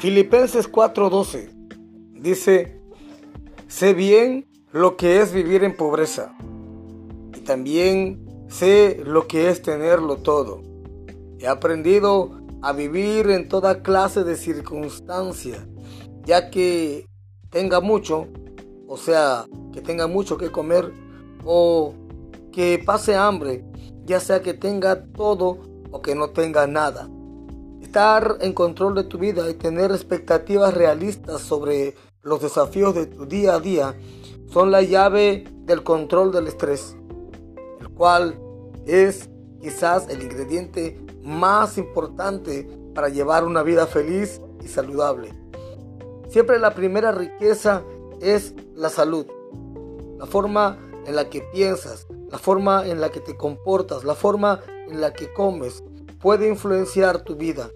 Filipenses 4:12 dice, sé bien lo que es vivir en pobreza y también sé lo que es tenerlo todo. He aprendido a vivir en toda clase de circunstancias, ya que tenga mucho, o sea, que tenga mucho que comer o que pase hambre, ya sea que tenga todo o que no tenga nada. Estar en control de tu vida y tener expectativas realistas sobre los desafíos de tu día a día son la llave del control del estrés, el cual es quizás el ingrediente más importante para llevar una vida feliz y saludable. Siempre la primera riqueza es la salud, la forma en la que piensas, la forma en la que te comportas, la forma en la que comes puede influenciar tu vida.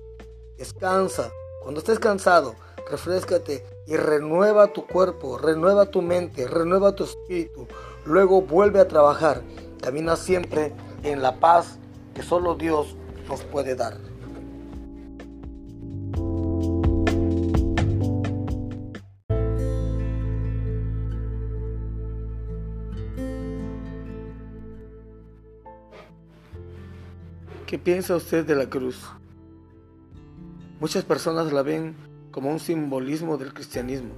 Descansa. Cuando estés cansado, refrescate y renueva tu cuerpo, renueva tu mente, renueva tu espíritu. Luego vuelve a trabajar. Camina siempre en la paz que solo Dios nos puede dar. ¿Qué piensa usted de la cruz? Muchas personas la ven como un simbolismo del cristianismo,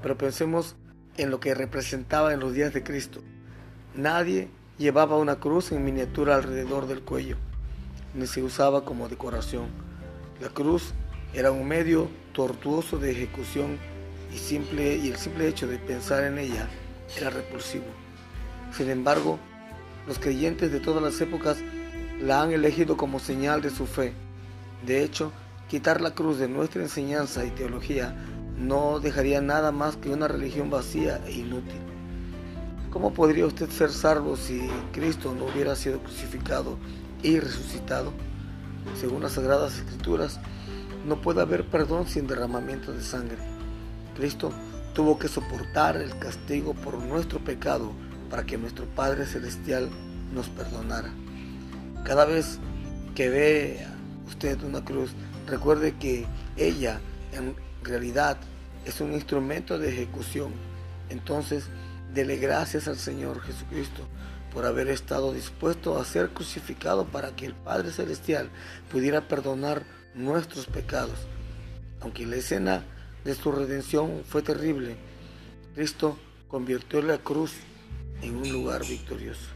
pero pensemos en lo que representaba en los días de Cristo. Nadie llevaba una cruz en miniatura alrededor del cuello, ni se usaba como decoración. La cruz era un medio tortuoso de ejecución y, simple, y el simple hecho de pensar en ella era repulsivo. Sin embargo, los creyentes de todas las épocas la han elegido como señal de su fe. De hecho, quitar la cruz de nuestra enseñanza y teología no dejaría nada más que una religión vacía e inútil. ¿Cómo podría usted ser salvo si Cristo no hubiera sido crucificado y resucitado? Según las Sagradas Escrituras, no puede haber perdón sin derramamiento de sangre. Cristo tuvo que soportar el castigo por nuestro pecado para que nuestro Padre Celestial nos perdonara. Cada vez que ve usted una cruz, recuerde que ella en realidad es un instrumento de ejecución. Entonces, dele gracias al Señor Jesucristo por haber estado dispuesto a ser crucificado para que el Padre Celestial pudiera perdonar nuestros pecados. Aunque la escena de su redención fue terrible, Cristo convirtió la cruz en un lugar victorioso.